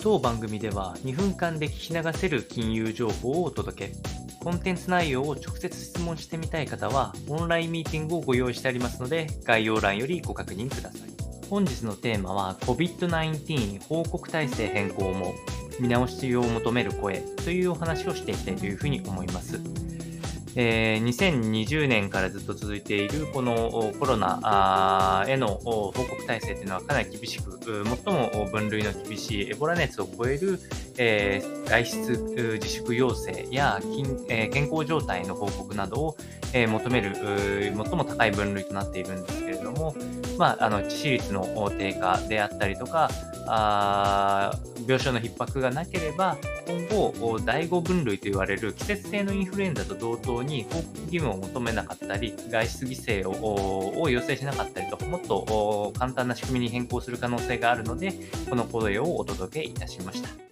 当番組では2分間で聞き流せる金融情報をお届け。コンテンツ内容を直接質問してみたい方は、オンラインミーティングをご用意してありますので、概要欄よりご確認ください。本日のテーマは COVID-19 報告体制変更も見直しを求める声というお話をしていきたいというふうに思います。えー2020年からずっと続いているこのコロナへの報告体制というのはかなり厳しく、最も分類の厳しいエボラ熱を超える、えー外出自粛要請やえー健康状態の報告などを、えー求める最も高い分類となっているんですけれども、まあ、あの致死率の低下であったりとか、あ病床の逼迫がなければ、今後、第5分類と言われる季節性のインフルエンザと同等に報告義務を求めなかったり、外出犠牲を要請しなかったりと、もっと簡単な仕組みに変更する可能性があるので、この声をお届けいたしました。